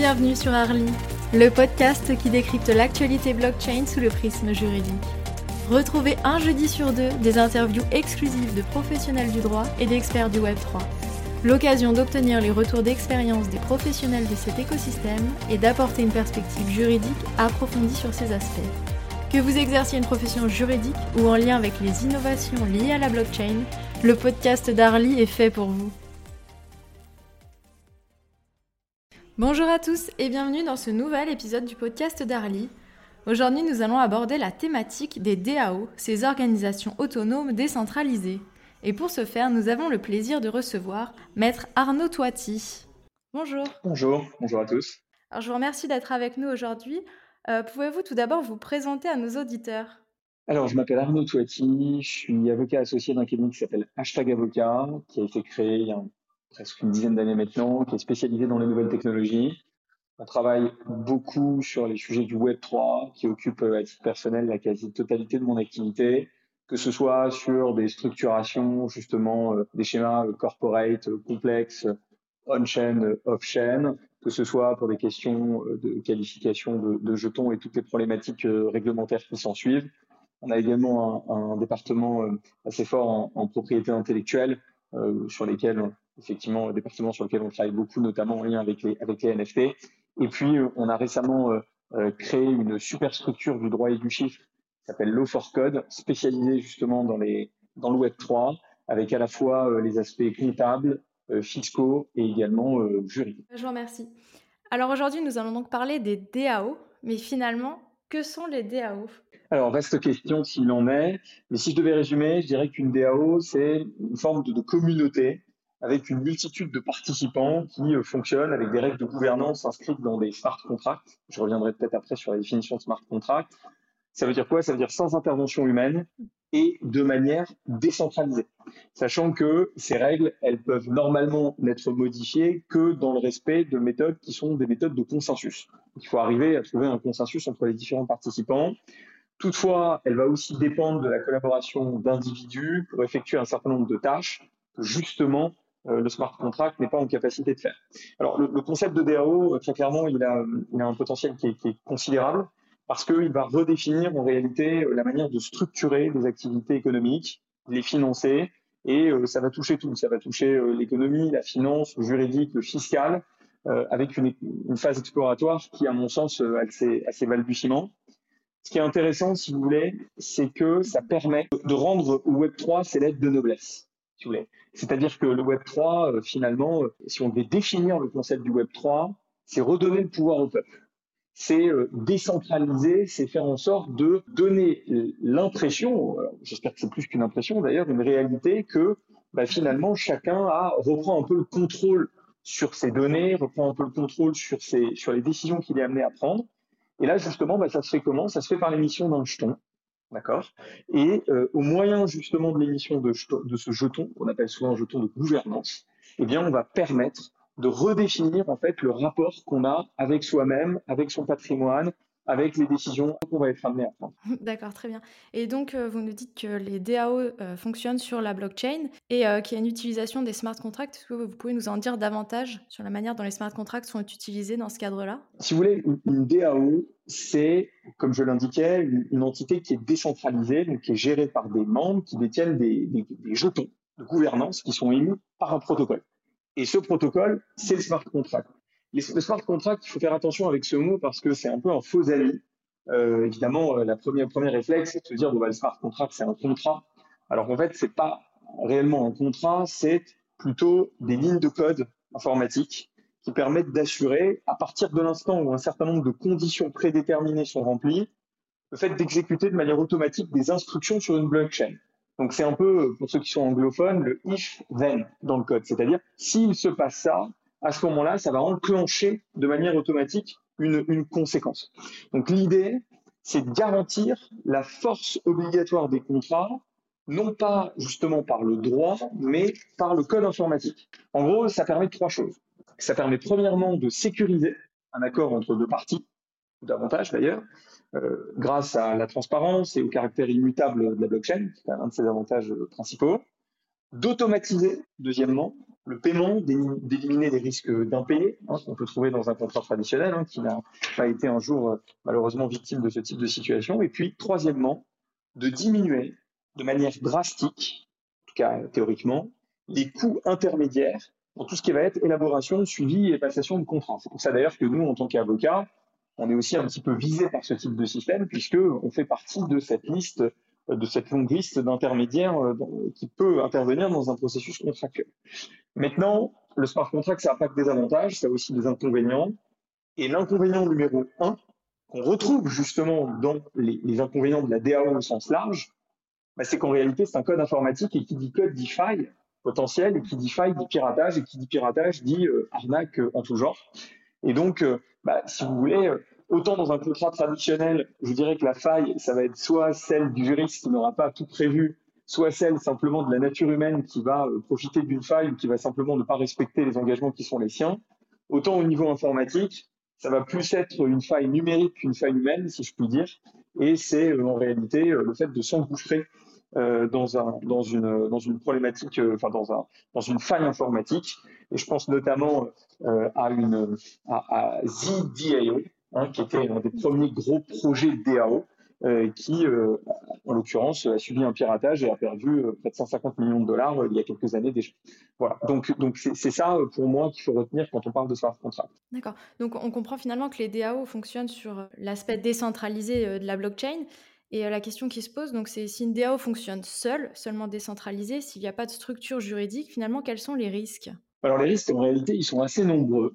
Bienvenue sur Arly, le podcast qui décrypte l'actualité blockchain sous le prisme juridique. Retrouvez un jeudi sur deux des interviews exclusives de professionnels du droit et d'experts du Web3. L'occasion d'obtenir les retours d'expérience des professionnels de cet écosystème et d'apporter une perspective juridique approfondie sur ces aspects. Que vous exerciez une profession juridique ou en lien avec les innovations liées à la blockchain, le podcast d'Arly est fait pour vous. Bonjour à tous et bienvenue dans ce nouvel épisode du podcast d'Arly. Aujourd'hui, nous allons aborder la thématique des DAO, ces organisations autonomes décentralisées. Et pour ce faire, nous avons le plaisir de recevoir Maître Arnaud Toiti. Bonjour. Bonjour, bonjour à tous. Alors, je vous remercie d'être avec nous aujourd'hui. Euh, Pouvez-vous tout d'abord vous présenter à nos auditeurs? Alors, je m'appelle Arnaud Toiti, je suis avocat associé d'un cabinet qui s'appelle Hashtag Avocat, qui a été créé il y a presque une dizaine d'années maintenant, qui est spécialisé dans les nouvelles technologies. On travaille beaucoup sur les sujets du Web 3, qui occupe euh, à titre personnel la quasi-totalité de mon activité, que ce soit sur des structurations, justement, euh, des schémas euh, corporate complexes, on-chain, off-chain, que ce soit pour des questions de qualification de, jetons et toutes les problématiques réglementaires qui s'en suivent. On a également un, département assez fort en, propriété intellectuelle, sur lesquels effectivement, département sur lequel on travaille beaucoup, notamment en lien avec les, avec les NFT. Et puis, euh, on a récemment euh, euh, créé une super structure du droit et du chiffre qui s'appelle Law for Code, spécialisée justement dans, les, dans le Web 3, avec à la fois les aspects comptables, fiscaux et également juridiques. Je vous remercie. Alors aujourd'hui, nous allons donc parler des DAO, mais finalement, que sont les DAO alors, vaste question s'il en est, mais si je devais résumer, je dirais qu'une DAO, c'est une forme de, de communauté avec une multitude de participants qui euh, fonctionnent avec des règles de gouvernance inscrites dans des smart contracts. Je reviendrai peut-être après sur la définition de smart contract. Ça veut dire quoi? Ça veut dire sans intervention humaine et de manière décentralisée. Sachant que ces règles, elles peuvent normalement n'être modifiées que dans le respect de méthodes qui sont des méthodes de consensus. Il faut arriver à trouver un consensus entre les différents participants. Toutefois, elle va aussi dépendre de la collaboration d'individus pour effectuer un certain nombre de tâches justement le smart contract n'est pas en capacité de faire. Alors le, le concept de DAO, euh, très clairement, il a, il a un potentiel qui est, qui est considérable parce qu'il va redéfinir en réalité euh, la manière de structurer des activités économiques, les financer, et ça va toucher tout. Ça va toucher l'économie, la finance, le juridique, le fiscal, euh, avec une, une, phase exploratoire qui, à mon sens, euh, assez, assez balbutiement. Ce qui est intéressant, si vous voulez, c'est que ça permet de rendre au Web3 ses lettres de noblesse. C'est-à-dire que le Web 3, euh, finalement, euh, si on devait définir le concept du Web 3, c'est redonner le pouvoir au peuple. C'est euh, décentraliser, c'est faire en sorte de donner l'impression, j'espère que c'est plus qu'une impression d'ailleurs, une réalité que bah, finalement chacun reprend un peu le contrôle sur ses données, reprend un peu le contrôle sur les décisions qu'il est amené à prendre. Et là, justement, bah, ça se fait comment? Ça se fait par l'émission d'un jeton. D'accord? Et euh, au moyen justement de l'émission de, de, ce jeton, qu'on appelle souvent un jeton de gouvernance, eh bien, on va permettre de redéfinir en fait le rapport qu'on a avec soi-même, avec son patrimoine, avec les décisions qu'on va être amené à prendre. D'accord, très bien. Et donc, euh, vous nous dites que les DAO euh, fonctionnent sur la blockchain et euh, qu'il y a une utilisation des smart contracts. Est-ce que vous pouvez nous en dire davantage sur la manière dont les smart contracts sont utilisés dans ce cadre-là? Si vous voulez, une, DAO, c'est, comme je l'indiquais, une, entité qui est décentralisée, donc qui est gérée par des membres qui détiennent des, des, des jetons de gouvernance qui sont émis par un protocole. Et ce protocole, c'est le smart contract. Les, le smart contract, il faut faire attention avec ce mot parce que c'est un peu un faux ami. Euh, évidemment, euh, la première, premier réflexe, c'est de se dire, bon, bah, le smart contract, c'est un contrat. Alors qu'en fait, c'est pas réellement un contrat, c'est plutôt des lignes de code informatique qui permettent d'assurer, à partir de l'instant où un certain nombre de conditions prédéterminées sont remplies, le fait d'exécuter de manière automatique des instructions sur une blockchain. Donc c'est un peu, pour ceux qui sont anglophones, le if then dans le code. C'est-à-dire, s'il se passe ça, à ce moment-là, ça va enclencher de manière automatique une, conséquence. Donc l'idée, c'est de garantir la force obligatoire des contrats, non pas justement par le droit, mais par le code informatique. En gros, ça permet trois choses. Ça permet premièrement de sécuriser un accord entre deux parties, ou davantage d'ailleurs, euh, grâce à la transparence et au caractère immutable de la blockchain, qui est un de ses avantages principaux. D'automatiser, deuxièmement, le paiement, d'éliminer les risques d'impayés hein, qu'on peut trouver dans un contrat traditionnel, hein, qui n'a pas été un jour euh, malheureusement victime de ce type de situation. Et puis, troisièmement, de diminuer de manière drastique, en tout cas théoriquement, les coûts intermédiaires pour tout ce qui va être élaboration, suivi et passation de contrats. C'est pour ça d'ailleurs que nous, en tant qu'avocats, on est aussi un petit peu visé par ce type de système, puisque on fait partie de cette liste de cette longue liste d'intermédiaires euh, qui peut intervenir dans un processus contractuel. Maintenant, le smart contract, ça n'a pas que des avantages, ça a aussi des inconvénients. Et l'inconvénient numéro un, qu'on retrouve justement dans les, inconvénients de la DAO au sens large, bah, c'est qu'en réalité, c'est un code informatique et qui dit code dit faille potentiel, et qui dit faille dit piratage, et qui dit piratage dit euh, arnaque euh, en tout genre. Et donc, bah, si vous voulez, Autant dans un contrat traditionnel, je dirais que la faille, ça va être soit celle du juriste qui n'aura pas tout prévu, soit celle simplement de la nature humaine qui va euh, profiter d'une faille ou qui va simplement ne pas respecter les engagements qui sont les siens. Autant au niveau informatique, ça va plus être une faille numérique qu'une faille humaine, si je puis dire. Et c'est euh, en réalité euh, le fait de s'engouffrer dans, un, dans, une, problématique, enfin dans, un, dans une faille informatique. Et je pense notamment à, une, à, à ZDAO, Hein, qui était un des premiers gros projets de DAO, euh, qui, euh, en l'occurrence, a subi un piratage et a perdu euh, près de 150 millions de dollars il y a quelques années déjà. Voilà. Donc, donc c'est ça pour moi qu'il faut retenir quand on parle de smart contract. D'accord. Donc, on comprend finalement que les DAO fonctionnent sur l'aspect décentralisé de la blockchain. Et la question qui se pose, donc, c'est si une DAO fonctionne seule, seulement décentralisée, s'il n'y a pas de structure juridique, finalement, quels sont les risques? Alors, les risques, en réalité, ils sont assez nombreux.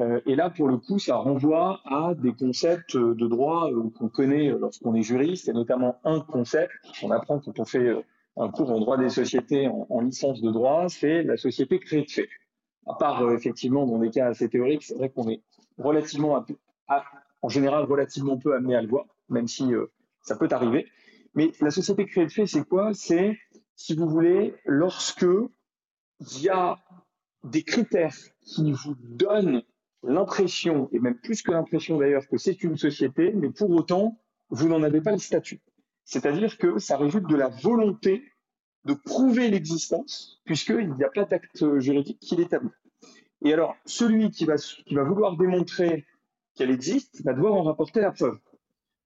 Euh, et là, pour le coup, ça renvoie à des concepts de droit euh, qu'on connaît lorsqu'on est juriste, et notamment un concept qu'on apprend quand on fait euh, un cours en droit des sociétés en, licence de droit, c'est la société créée de fait. À part effectivement dans des cas assez théoriques, c'est vrai qu'on est relativement, en général, relativement peu amené à le voir, même si ça peut arriver. Mais la société créée de fait, c'est quoi? C'est, si vous voulez, lorsque il y a des critères qui vous donnent l'impression, et même plus que l'impression d'ailleurs, que c'est une société, mais pour autant, vous n'en avez pas le statut. C'est-à-dire que ça résulte de la volonté de prouver l'existence, puisqu'il n'y a pas d'acte juridique qui l'établit. Et alors, celui qui va, qui va vouloir démontrer qu'elle existe va devoir en rapporter la preuve.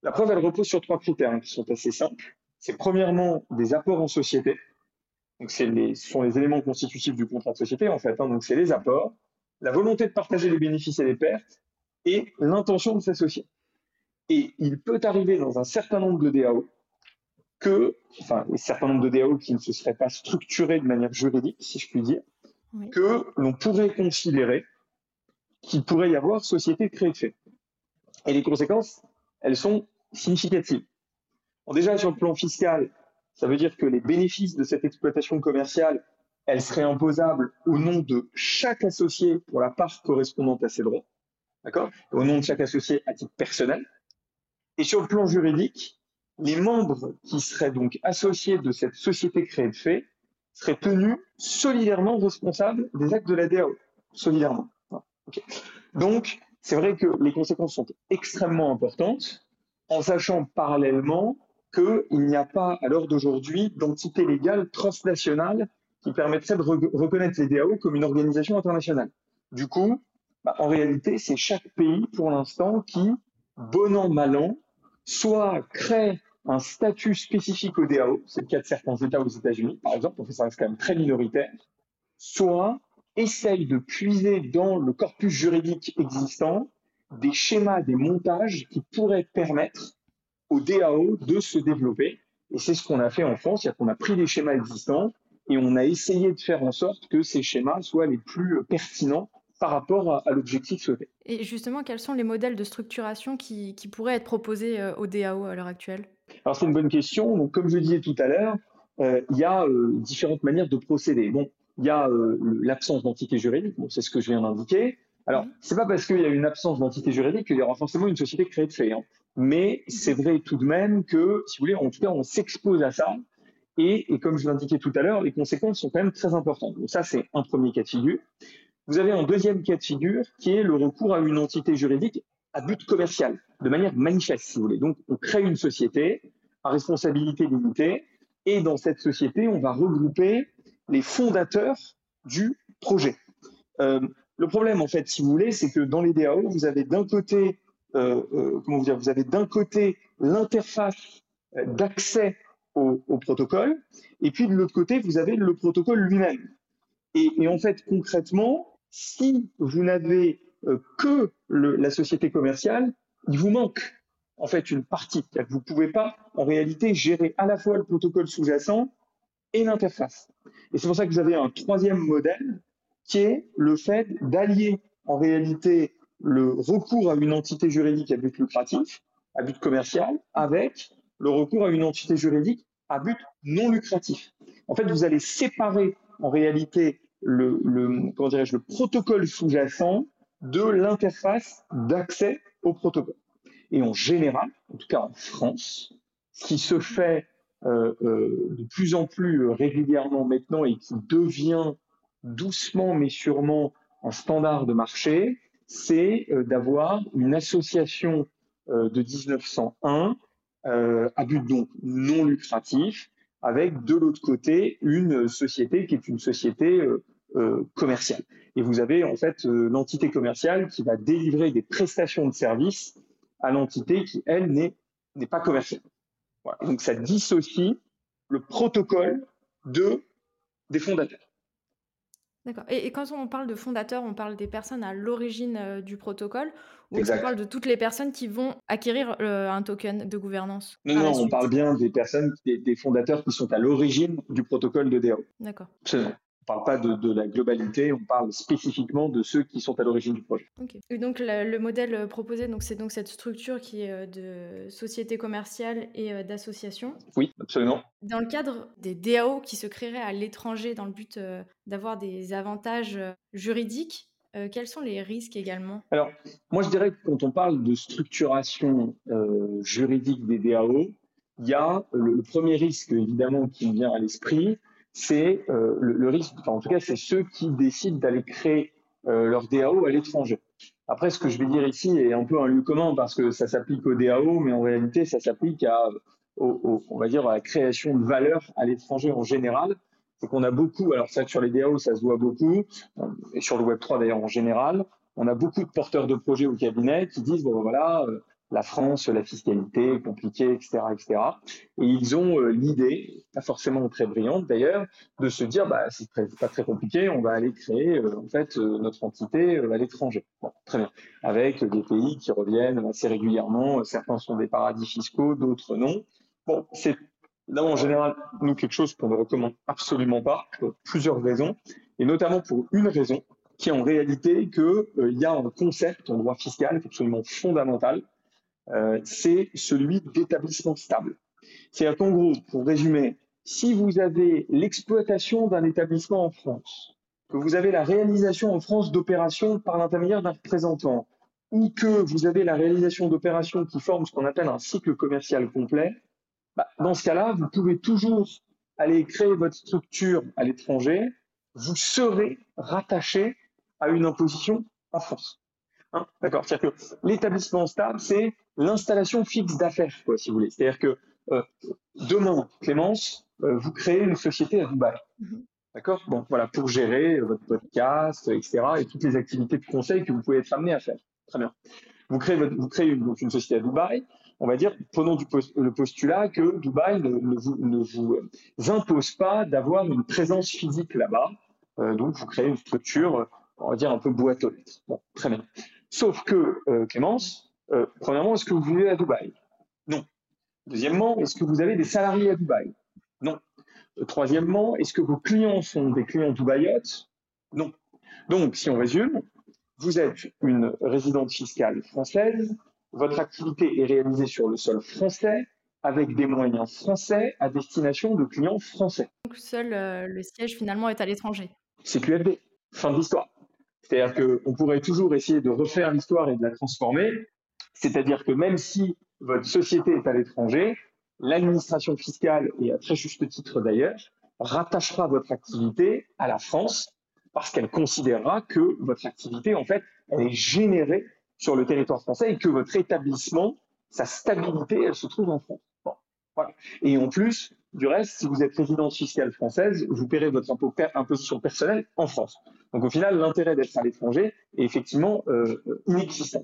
La preuve, elle repose sur trois critères hein, qui sont assez simples. C'est premièrement des apports en société. Donc, les, ce sont les éléments constitutifs du contrat de société, en fait. Hein. donc, c'est les apports la volonté de partager les bénéfices et les pertes et l'intention de s'associer. Et il peut arriver dans un certain nombre de DAO que, enfin, un certain nombre de DAO qui ne se seraient pas structurés de manière juridique, si je puis dire, que l'on pourrait considérer qu'il pourrait y avoir société créée de fait. Et les conséquences, elles sont significatives. déjà, sur le plan fiscal, ça veut dire que les bénéfices de cette exploitation commerciale elle serait imposable au nom de chaque associé pour la part correspondante à ses droits, d'accord? Au nom de chaque associé à titre personnel. Et sur le plan juridique, les membres qui seraient donc associés de cette société créée de fait seraient tenus solidairement responsables des actes de la DAO. Solidairement. Donc, c'est vrai que les conséquences sont extrêmement importantes, en sachant parallèlement qu'il n'y a pas, à l'heure d'aujourd'hui, d'entité légale transnationale qui permettrait de reconnaître les DAO comme une organisation internationale. Du coup, bah, en réalité, c'est chaque pays pour l'instant qui, bon an, mal an, soit crée un statut spécifique aux DAO, c'est le cas de certains États aux États-Unis, par exemple, on fait ça reste quand même très minoritaire, soit essaye de puiser dans le corpus juridique existant des schémas, des montages qui pourraient permettre aux DAO de se développer. Et c'est ce qu'on a fait en France, c'est-à-dire qu'on a pris les schémas existants, et on a essayé de faire en sorte que ces schémas soient les plus pertinents par rapport à, l'objectif souhaité. Et justement, quels sont les modèles de structuration qui, pourraient être proposés euh, au DAO à l'heure actuelle? Alors c'est une bonne question. Donc, comme je disais tout à l'heure, euh, il y a euh, différentes manières de procéder. Bon, il y a l'absence d'entité juridique, bon, c'est ce que je viens d'indiquer. Alors, c'est pas parce qu'il y a une absence d'entité juridique qu'il y aura forcément une société créée de fait. Hein. Mais c'est vrai tout de même que, si vous voulez, en tout cas, on s'expose à ça et, comme je l'indiquais tout à l'heure, les conséquences sont quand même très importantes. Donc ça, c'est un premier cas de figure. Vous avez un deuxième cas de figure qui est le recours à une entité juridique à but commercial, de manière manifeste, si vous voulez. Donc, on crée une société à responsabilité limitée, et dans cette société, on va regrouper les fondateurs du projet. le problème, en fait, si vous voulez, c'est que dans les DAO, vous avez d'un côté, comment vous dire, vous avez d'un côté l'interface d'accès au, protocole, et puis de l'autre côté, vous avez le protocole lui-même. Et, en fait, concrètement, si vous n'avez euh, que la société commerciale, il vous manque en fait une partie. Vous ne pouvez pas en réalité gérer à la fois le protocole sous-jacent et l'interface. Et c'est pour ça que vous avez un troisième modèle qui est le fait d'allier en réalité le recours à une entité juridique à but lucratif, à but commercial, avec le recours à une entité juridique à but non lucratif. En fait, vous allez séparer en réalité le, le, comment le protocole sous-jacent de l'interface d'accès au protocole. Et en général, en tout cas en France, ce qui se fait euh, euh, de plus en plus régulièrement maintenant et qui devient doucement mais sûrement un standard de marché, c'est euh, d'avoir une association de 1901 à but donc non lucratif, avec de l'autre côté une société qui est une société euh, commerciale. Et vous avez en fait euh, l'entité commerciale qui va délivrer des prestations de services à l'entité qui, elle, n'est pas commerciale. Donc ça dissocie le protocole de, des fondateurs. D'accord. Et, quand on parle de fondateurs, on parle des personnes à l'origine euh, du protocole ou on parle de toutes les personnes qui vont acquérir un token de gouvernance Non, non, on parle bien des personnes, des, des, fondateurs qui sont à l'origine du protocole de DAO. D'accord. Absolument ne parle pas de, la globalité, on parle spécifiquement de ceux qui sont à l'origine du projet. Et donc le modèle proposé, donc c'est donc cette structure qui est euh, de société commerciale et euh, d'association. Oui, absolument. Dans le cadre des DAO qui se créeraient à l'étranger dans le but euh, d'avoir des avantages juridiques, quels sont les risques également? Alors, moi je dirais que quand on parle de structuration juridique des DAO, il y a le, premier risque évidemment qui me vient à l'esprit, c'est euh, le, risque, enfin, en tout cas, c'est ceux qui décident d'aller créer euh, leur DAO à l'étranger. Après, ce que je vais dire ici est un peu un lieu commun parce que ça s'applique au DAO, mais en réalité, ça s'applique à, on va dire, à la création de valeur à l'étranger en général. C'est qu'on a beaucoup, alors ça sur les DAO, ça se voit beaucoup, et sur le Web3 d'ailleurs en général, on a beaucoup de porteurs de projets au cabinet qui disent, bon ben voilà, euh, la France, la fiscalité compliquée, etc., etc. Et ils ont euh, l'idée, pas forcément très brillante d'ailleurs, de se dire, bah c'est pas très compliqué, on va aller créer euh, en fait euh, notre entité à l'étranger. Bon, très bien. Avec des pays qui reviennent assez régulièrement. Certains sont des paradis fiscaux, d'autres non. Bon, c'est Évidemment, en général, nous, quelque chose qu'on ne recommande absolument pas, pour plusieurs raisons, et notamment pour une raison, qui est en réalité qu'il il y a un concept en droit fiscal absolument fondamental, euh, c'est celui d'établissement stable. C'est-à-dire qu'en gros, pour résumer, si vous avez l'exploitation d'un établissement en France, que vous avez la réalisation en France d'opérations par l'intermédiaire d'un représentant, ou que vous avez la réalisation d'opérations qui forment ce qu'on appelle un cycle commercial complet, bah, dans ce cas-là, vous pouvez toujours aller créer votre structure à l'étranger, vous serez rattaché à une imposition en France. Hein D'accord C'est-à-dire que l'établissement stable, c'est l'installation fixe d'affaires, quoi, si vous voulez. C'est-à-dire que euh, demain, Clémence, euh, vous créez une société à Dubaï. Mm-hmm. D'accord? Bon, voilà, pour gérer euh, votre podcast, etc., et toutes les activités de conseil que vous pouvez être amené à faire. Très bien. Vous créez, votre, vous créez une, donc une société à Dubaï. On va dire, prenons du le postulat que Dubaï ne, ne, vous, ne vous, impose pas d'avoir une présence physique là-bas. donc, vous créez une structure, on va dire, un peu boîte aux lettres. Bon, très bien. Sauf que, Clémence, euh, premièrement, est-ce que vous vivez à Dubaï? Non. Deuxièmement, est-ce que vous avez des salariés à Dubaï? Non. Euh, troisièmement, est-ce que vos clients sont des clients dubaïotes? Non. Donc, si on résume, vous êtes une résidente fiscale française, votre activité est réalisée sur le sol français, avec des moyens français à destination de clients français. Donc seul euh, le siège finalement est à l'étranger. C'est QFD. Fin de l'histoire. C'est-à-dire qu'on pourrait toujours essayer de refaire l'histoire et de la transformer, c'est-à-dire que même si votre société est à l'étranger, l'administration fiscale, et à très juste titre d'ailleurs, rattachera votre activité à la France parce qu'elle considérera que votre activité, en fait, elle est générée sur le territoire français et que votre établissement, sa stabilité, elle se trouve en France. Et en plus, du reste, si vous êtes résidence fiscale française, vous paierez votre impôt, imposition personnelle en France. Donc au final, l'intérêt d'être à l'étranger est effectivement euh, inexistant.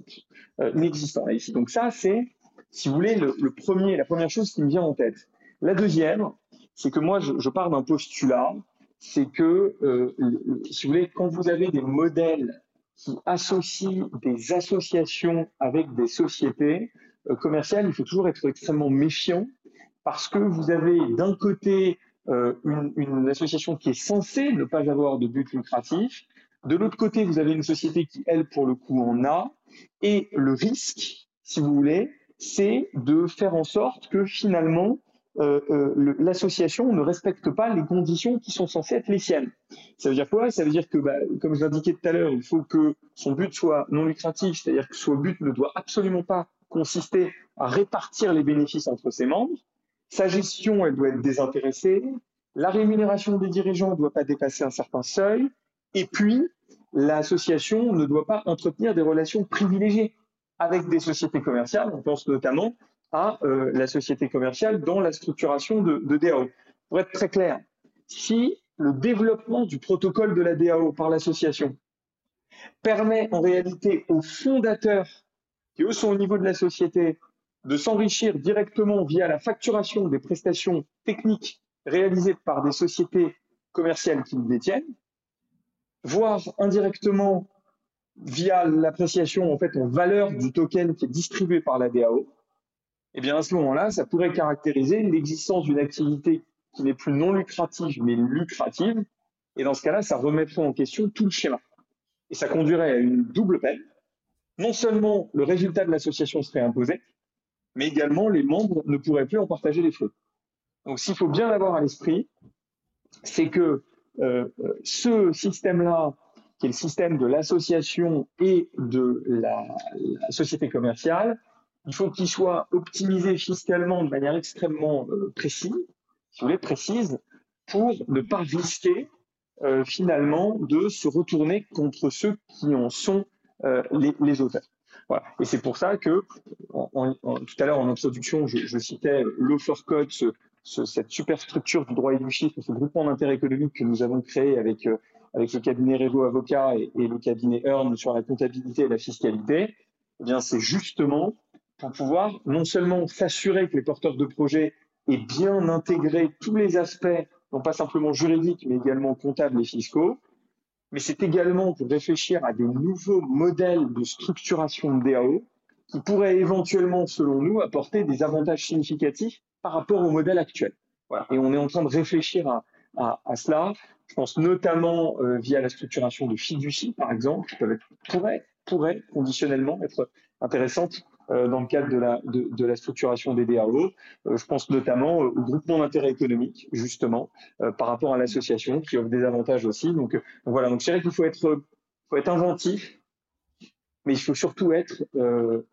Euh, inexistant ici. Donc ça, c'est, si vous voulez, le, premier, la première chose qui me vient en tête. La deuxième, c'est que moi, je, pars d'un postulat, c'est que, euh, si vous voulez, quand vous avez des modèles qui associent des associations avec des sociétés euh, commerciales, il faut toujours être extrêmement méfiant parce que vous avez d'un côté euh, une, association qui est censée ne pas avoir de but lucratif. De l'autre côté, vous avez une société qui, elle, pour le coup, en a. Et le risque, si vous voulez, c'est de faire en sorte que finalement, euh, euh, l'association ne respecte pas les conditions qui sont censées être les siennes. Ça veut dire quoi? Ça veut dire que, bah, comme je l'indiquais tout à l'heure, il faut que son but soit non lucratif, c'est-à-dire que son but ne doit absolument pas consister à répartir les bénéfices entre ses membres. Sa gestion, elle doit être désintéressée. La rémunération des dirigeants ne doit pas dépasser un certain seuil. Et puis, l'association ne doit pas entretenir des relations privilégiées avec des sociétés commerciales. On pense notamment à euh, la société commerciale dans la structuration de, de DAO. Pour être très clair, si le développement du protocole de la DAO par l'association permet en réalité aux fondateurs, qui eux sont au niveau de la société, de s'enrichir directement via la facturation des prestations techniques réalisées par des sociétés commerciales qui le détiennent, voire indirectement via l'appréciation en fait en valeur du token qui est distribué par la DAO, eh bien à ce moment-là, ça pourrait caractériser l'existence d'une activité qui n'est plus non lucrative mais lucrative, et dans ce cas-là, ça remettrait en question tout le schéma. Et ça conduirait à une double peine. Non seulement le résultat de l'association serait imposé, mais également les membres ne pourraient plus en partager les fruits. Donc s'il faut bien l'avoir à l'esprit, c'est que euh, ce système-là, qui est le système de l'association et de la, société commerciale, il faut qu'il soit optimisé fiscalement de manière extrêmement euh, précise, si vous voulez, précise, pour ne pas risquer euh, finalement de se retourner contre ceux qui en sont les, les auteurs. Et c'est pour ça que, tout à l'heure en introduction, je, citais l'Offercode, ce, cette super structure du droit et du chiffre, ce groupement d'intérêt économique que nous avons créé avec, euh, avec le cabinet Revo Avocat et, le cabinet Earn sur la comptabilité et la fiscalité. Eh bien, c'est justement pour pouvoir non seulement s'assurer que les porteurs de projets aient bien intégré tous les aspects, non pas simplement juridiques, mais également comptables et fiscaux, mais c'est également pour réfléchir à des nouveaux modèles de structuration de DAO qui pourraient éventuellement, selon nous, apporter des avantages significatifs par rapport au modèle actuel. Voilà. Et on est en train de réfléchir à, à, à cela. Je pense notamment euh, via la structuration de fiducie, par exemple, qui peuvent être, pourraient, pourraient conditionnellement être intéressantes euh, dans le cadre de la, structuration des DAO. Euh, je pense notamment au groupement d'intérêt économique, justement, euh, par rapport à l'association, qui offre des avantages aussi. Donc, voilà, donc c'est vrai qu'il faut être, inventif, mais il faut surtout être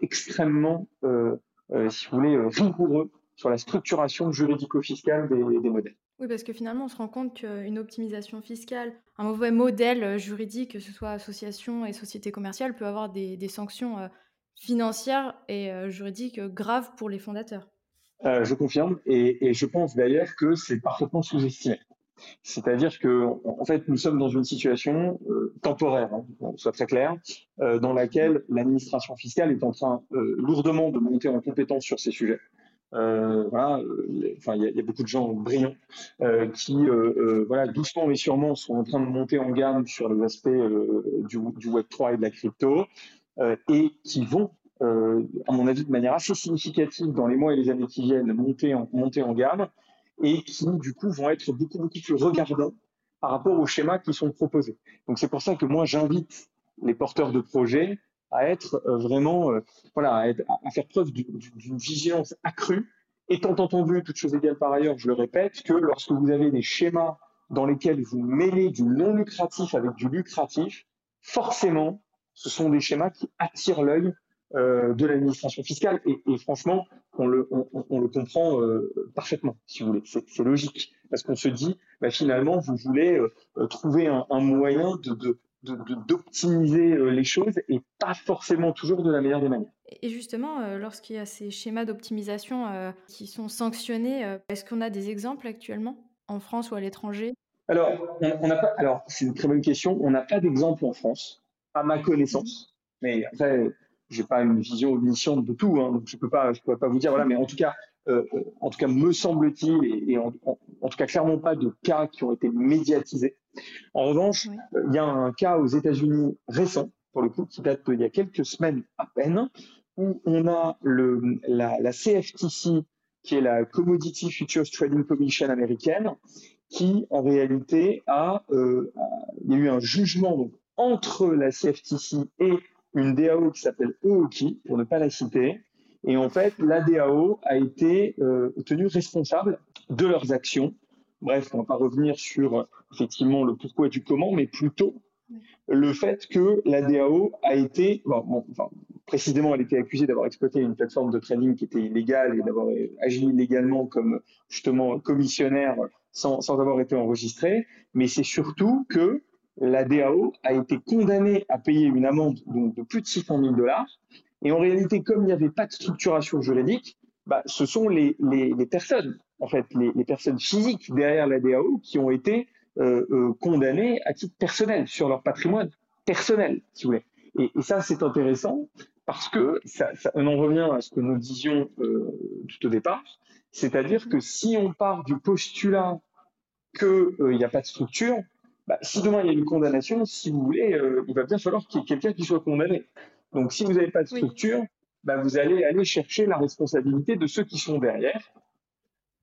extrêmement, si vous voulez, rigoureux sur la structuration juridico-fiscale des, modèles. Oui, parce que finalement, on se rend compte qu'une optimisation fiscale, un mauvais modèle juridique, que ce soit association et société commerciale, peut avoir des sanctions financière et euh, juridique grave pour les fondateurs. Euh, je confirme et, je pense d'ailleurs que c'est parfaitement sous-estimé. C'est-à-dire que, en fait, nous sommes dans une situation euh, temporaire, hein, soit très clair, dans laquelle l'administration fiscale est en train lourdement de monter en compétence sur ces sujets. voilà, enfin, il y, a beaucoup de gens brillants qui, voilà, doucement mais sûrement, sont en train de monter en gamme sur les aspects du Web 3 et de la crypto. Euh, et qui vont, euh, à mon avis, de manière assez significative dans les mois et les années qui viennent, monter en, monter en gamme et qui, du coup, vont être beaucoup, beaucoup plus regardants par rapport aux schémas qui sont proposés. Donc, c'est pour ça que moi, j'invite les porteurs de projets à être euh, vraiment, voilà, à, être, à, faire preuve d'une vigilance accrue, étant entendu, toute chose égale par ailleurs, je le répète, que lorsque vous avez des schémas dans lesquels vous mêlez du non lucratif avec du lucratif, forcément, ce sont des schémas qui attirent l'œil euh, de l'administration fiscale et, franchement, on le, on, le comprend euh, parfaitement, si vous voulez. C'est logique parce qu'on se dit, bah, finalement, vous voulez euh, trouver un, moyen de, d'optimiser les choses et pas forcément toujours de la meilleure des manières. Et justement, lorsqu'il y a ces schémas d'optimisation qui sont sanctionnés, est-ce qu'on a des exemples actuellement en France ou à l'étranger? Alors, on, pas. Alors, c'est une très bonne question. On n'a pas d'exemple en France, à ma connaissance. Mais après, j'ai pas une vision omnisciente de tout, hein, donc je peux pas, je peux pas vous dire. Voilà, mais en tout cas, euh, euh, en tout cas, me semble-t-il, et, en, tout cas clairement pas de cas qui ont été médiatisés. En revanche, euh, il y a un cas aux États-Unis récent, pour le coup, qui date d'il y a quelques semaines à peine, où on a le, la, la CFTC, qui est la Commodity Futures Trading Commission américaine, qui en réalité a, euh, il y a eu un jugement donc, entre la CFTC et une DAO qui s'appelle OOKI, pour ne pas la citer, et en fait, la DAO a été euh, tenue responsable de leurs actions. Bref, on ne va pas revenir sur effectivement le pourquoi du comment, mais plutôt le fait que la DAO a été, précisément, elle était accusée d'avoir exploité une plateforme de trading qui était illégale et d'avoir agi illégalement comme justement commissionnaire sans, sans avoir été enregistrée. Mais c'est surtout que la DAO a été condamnée à payer une amende de plus de 600 000 dollars et en réalité, comme il n'y avait pas de structuration juridique, bah, ce sont les, personnes, en fait, les, personnes physiques derrière la DAO qui ont été euh, euh, condamnées à titre personnel sur leur patrimoine personnel, si vous voulez. Et, ça, c'est intéressant parce que ça, on en revient à ce que nous disions euh, tout au départ, c'est-à-dire que si on part du postulat qu'il n'y a pas de structure, bah, si demain il y a une condamnation, si vous voulez, euh, il va bien falloir qu'il y ait quelqu'un qui soit condamné. Donc, si vous n'avez pas de structure, bah, vous allez aller chercher la responsabilité de ceux qui sont derrière,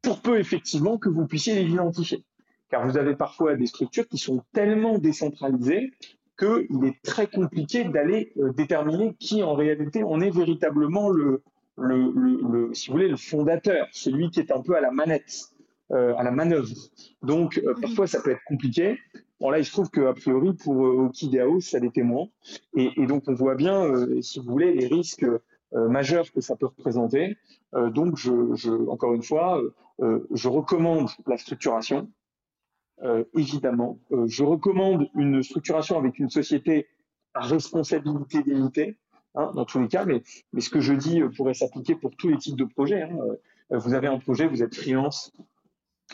pour peu effectivement que vous puissiez les identifier. Car vous avez parfois des structures qui sont tellement décentralisées qu'il est très compliqué d'aller euh, déterminer qui en réalité en est véritablement le, le, le, si vous voulez, le fondateur, celui qui est un peu à la manette, euh, à la manœuvre. Donc euh, parfois ça peut être compliqué. Bon, là, il se trouve qu'a priori, pour euh, ça l'était moins. Et, et, donc, on voit bien, euh, si vous voulez, les risques euh, majeurs que ça peut représenter. Euh, donc, encore une fois, je recommande la structuration, évidemment. je recommande une structuration avec une société à responsabilité limitée, hein, dans tous les cas. Mais, mais ce que je dis pourrait s'appliquer pour tous les types de projets. Hein. Vous avez un projet, vous êtes freelance,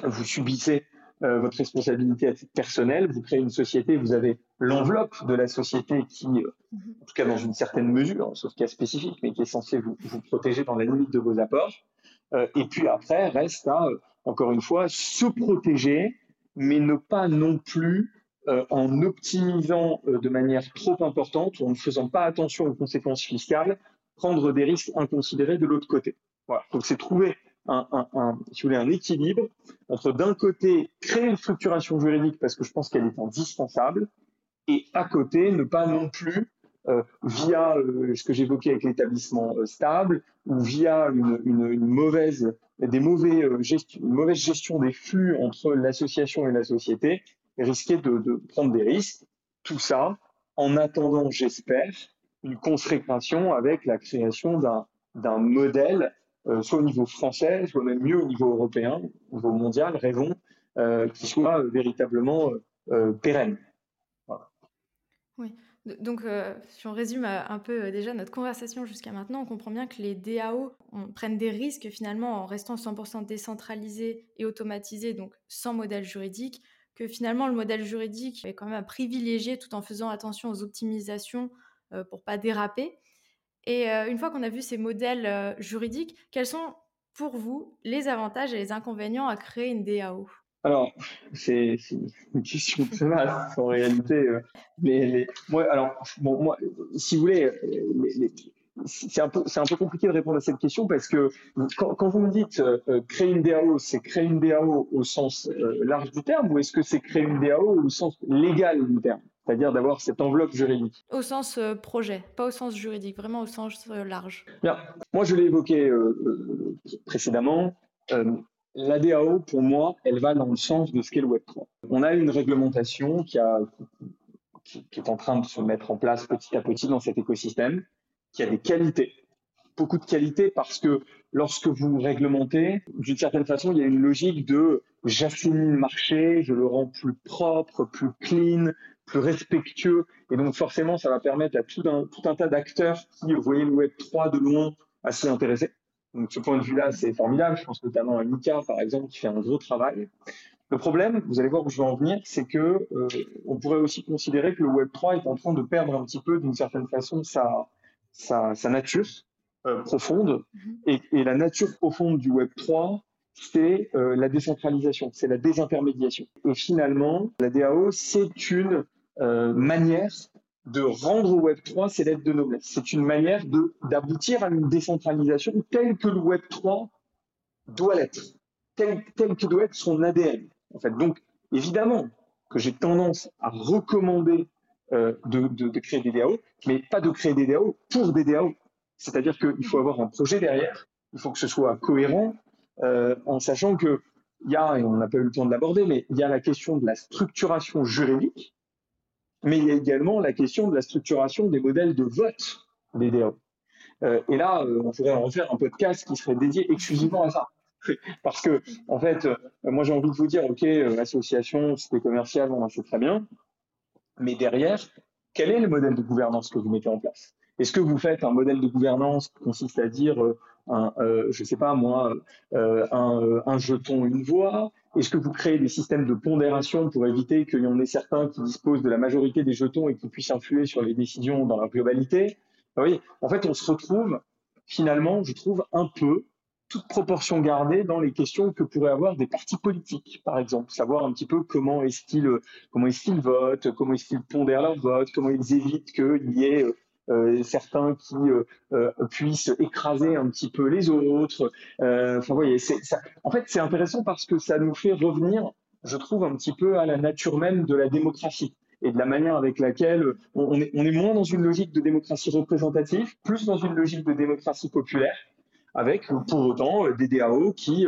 vous subissez euh, votre responsabilité à titre personnel, vous créez une société, vous avez l'enveloppe de la société qui, euh, en tout cas dans une certaine mesure, hein, sauf cas spécifique, mais qui est censée vous, protéger dans la limite de vos apports. Euh, et puis après, reste à, euh, encore une fois, se protéger, mais ne pas non plus, euh, en optimisant de manière trop importante ou en ne faisant pas attention aux conséquences fiscales, prendre des risques inconsidérés de l'autre côté. Voilà. Donc c'est trouver un, un, un, un équilibre entre d'un côté créer une structuration juridique parce que je pense qu'elle est indispensable et à côté ne pas non plus euh, via euh, ce que j'évoquais avec l'établissement euh, stable ou via une, une, mauvaise des mauvais mauvaise gestion des flux entre l'association et la société risquer de, de prendre des risques. Tout ça en attendant j'espère une consécration avec la création d'un modèle soit au niveau français, soit même mieux au niveau européen, au niveau mondial, rêvons, euh, qui soit euh, véritablement pérenne. Voilà. Oui. Donc, euh, si on résume un peu déjà notre conversation jusqu'à maintenant, on comprend bien que les DAO prennent des risques finalement en restant 100% décentralisés et automatisés, donc sans modèle juridique, que finalement le modèle juridique est quand même à privilégier tout en faisant attention aux optimisations euh, pour pas déraper. Et euh, une fois qu'on a vu ces modèles euh, juridiques, quels sont pour vous les avantages et les inconvénients à créer une DAO alors, c'est une question très vaste en réalité. Euh, les, les, moi, alors, moi, si vous voulez, les, c'est un peu un peu compliqué de répondre à cette question parce que quand, vous me dites créer une DAO, c'est créer une DAO au sens large du terme ou est-ce que c'est créer une DAO au sens légal du terme? C'est-à-dire d'avoir cette enveloppe juridique. Au sens euh, projet, pas au sens juridique, vraiment au sens euh, large. Bien. Moi, je l'ai évoqué euh, précédemment. la DAO, pour moi, elle va dans le sens de ce qu'est le Web3. On a une réglementation qui, a, qui, qui est en train de se mettre en place petit à petit dans cet écosystème, qui a des qualités beaucoup de qualités parce que lorsque vous réglementez, d'une certaine façon, il y a une logique de j'affinis le marché, je le rends plus propre, plus clean, plus respectueux. Et donc, forcément, ça va permettre à tout un, tout un tas d'acteurs qui voyaient le Web 3 de loin à s'y intéresser. Donc, ce point de vue-là, c'est formidable. Je pense notamment à Mika, par exemple, qui fait un gros travail. Le problème, vous allez voir où je vais en venir, c'est que euh, on pourrait aussi considérer que le Web 3 est en train de perdre un petit peu, d'une certaine façon, sa, sa, sa nature euh, profonde. Mm-hmm. Et, et, la nature profonde du Web 3, c'est euh, la décentralisation, c'est la désintermédiation. Et finalement, la DAO, c'est une euh, manière de rendre au Web3 ses lettres de noblesse. C'est une manière d'aboutir à une décentralisation telle que le Web3 doit l'être, telle, que doit être son ADN. En fait. Donc, évidemment que j'ai tendance à recommander euh, de, de, de, créer des DAO, mais pas de créer des DAO pour des DAO. C'est-à-dire qu'il faut avoir un projet derrière, il faut que ce soit cohérent, euh, en sachant que il y a, et on n'a pas eu le temps de l'aborder, mais il y a la question de la structuration juridique, mais il y a également la question de la structuration des modèles de vote des DAO. Euh, et là, euh, on pourrait en refaire un podcast qui serait dédié exclusivement à ça. Parce que, en fait, euh, moi j'ai envie de vous dire, ok, association, c'était commercial, bon, c'est très bien, mais derrière, quel est le modèle de gouvernance que vous mettez en place? Est-ce que vous faites un modèle de gouvernance qui consiste à dire je sais pas moi, un, jeton, une voix Est-ce que vous créez des systèmes de pondération pour éviter qu'il y en ait certains qui disposent de la majorité des jetons et qui puissent influer sur les décisions dans la globalité? Oui, en fait, on se retrouve finalement, je trouve, un peu toute proportion gardée dans les questions que pourraient avoir des partis politiques, par exemple, savoir un petit peu comment est-ce qu'ils comment est-ce qu'ils votent, comment est-ce qu'ils pondèrent leur vote, comment ils évitent qu'il y ait euh, certains qui euh, euh, puissent écraser un petit peu les autres. Voyez, en fait, c'est intéressant parce que ça nous fait revenir, je trouve, un petit peu à la nature même de la démocratie et de la manière avec laquelle on est moins dans une logique de démocratie représentative, plus dans une logique de démocratie populaire, avec pour autant des DAO qui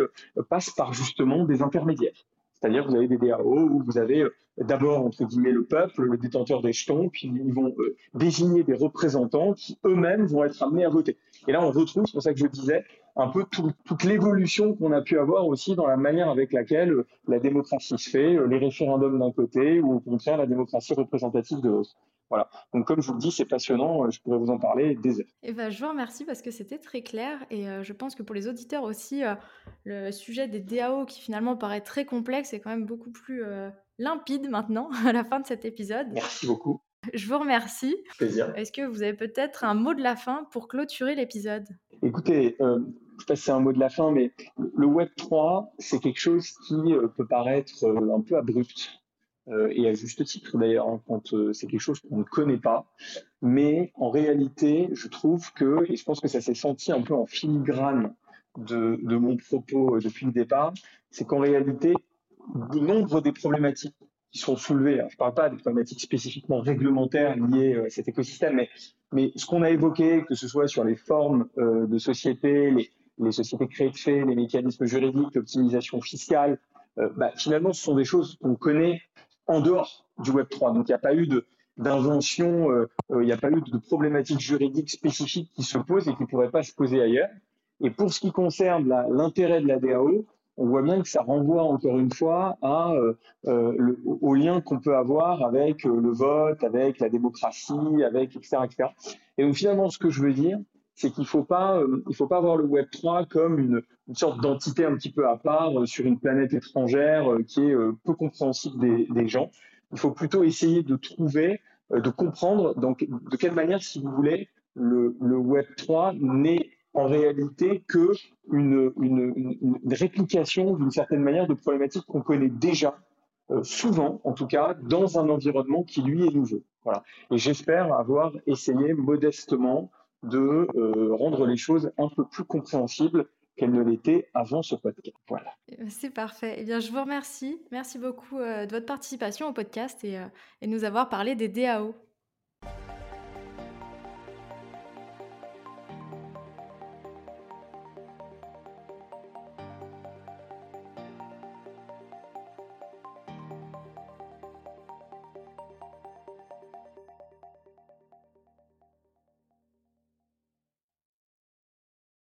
passent par justement des intermédiaires. C'est-à-dire vous avez des DAO où vous avez euh, d'abord, entre guillemets, le peuple, le détenteur des jetons, puis ils vont euh, désigner des représentants qui eux-mêmes vont être amenés à voter. Et là, on retrouve, c'est pour ça que je disais, un peu tout, toute l'évolution qu'on a pu avoir aussi dans la manière avec laquelle euh, la démocratie se fait, les référendums d'un côté, ou au contraire la démocratie représentative de l'autre. Voilà. Donc, comme je vous le dis, c'est passionnant. Je pourrais vous en parler des heures. Et eh ben, je vous remercie parce que c'était très clair. Et euh, je pense que pour les auditeurs aussi, euh, le sujet des DAO qui finalement paraît très complexe est quand même beaucoup plus euh, limpide maintenant à la fin de cet épisode. Merci beaucoup. Je vous remercie. Plaisir. Est-ce que vous avez peut-être un mot de la fin pour clôturer l'épisode? Écoutez, euh, je sais pas si c'est un mot de la fin, mais le Web 3, c'est quelque chose qui peut paraître un peu abrupt. Euh, et à juste titre d'ailleurs, hein, quand euh, c'est quelque chose qu'on ne connaît pas. Mais en réalité, je trouve que, et je pense que ça s'est senti un peu en filigrane de, de mon propos euh, depuis le départ, c'est qu'en réalité, le nombre des problématiques qui sont soulevées, je ne parle pas des problématiques spécifiquement réglementaires liées à cet écosystème, mais, ce qu'on a évoqué, que ce soit sur les formes de société, les, les sociétés créées de fait, les mécanismes juridiques, l'optimisation fiscale, bah, finalement, ce sont des choses qu'on connaît en dehors du Web 3. Donc il n'y a pas eu de d'invention, euh, euh, il n'y a pas eu de problématiques juridiques spécifiques qui se posent et qui ne pourraient pas se poser ailleurs. Et pour ce qui concerne l'intérêt de la DAO, on voit bien que ça renvoie encore une fois à, euh, le, au lien qu'on peut avoir avec le vote, avec la démocratie, avec etc., etc. Et donc finalement, ce que je veux dire, c'est qu'il faut euh, faut pas voir le Web 3 comme une, sorte d'entité un petit peu à part euh, sur une planète étrangère euh, qui est peu compréhensible des, gens. Il faut plutôt essayer de trouver, de comprendre donc de quelle manière, si vous voulez, le, Web 3 n'est en réalité que une réplication d'une certaine manière de problématiques qu'on connaît déjà, souvent en tout cas, dans un environnement qui lui est nouveau. Voilà. Et j'espère avoir essayé modestement de euh, rendre les choses un peu plus compréhensibles qu'elles ne l'étaient avant ce podcast. Voilà. Eh ben, c'est parfait. Eh bien, je vous remercie. Merci beaucoup euh, de votre participation au podcast et, euh, et de nous avoir parlé des DAO.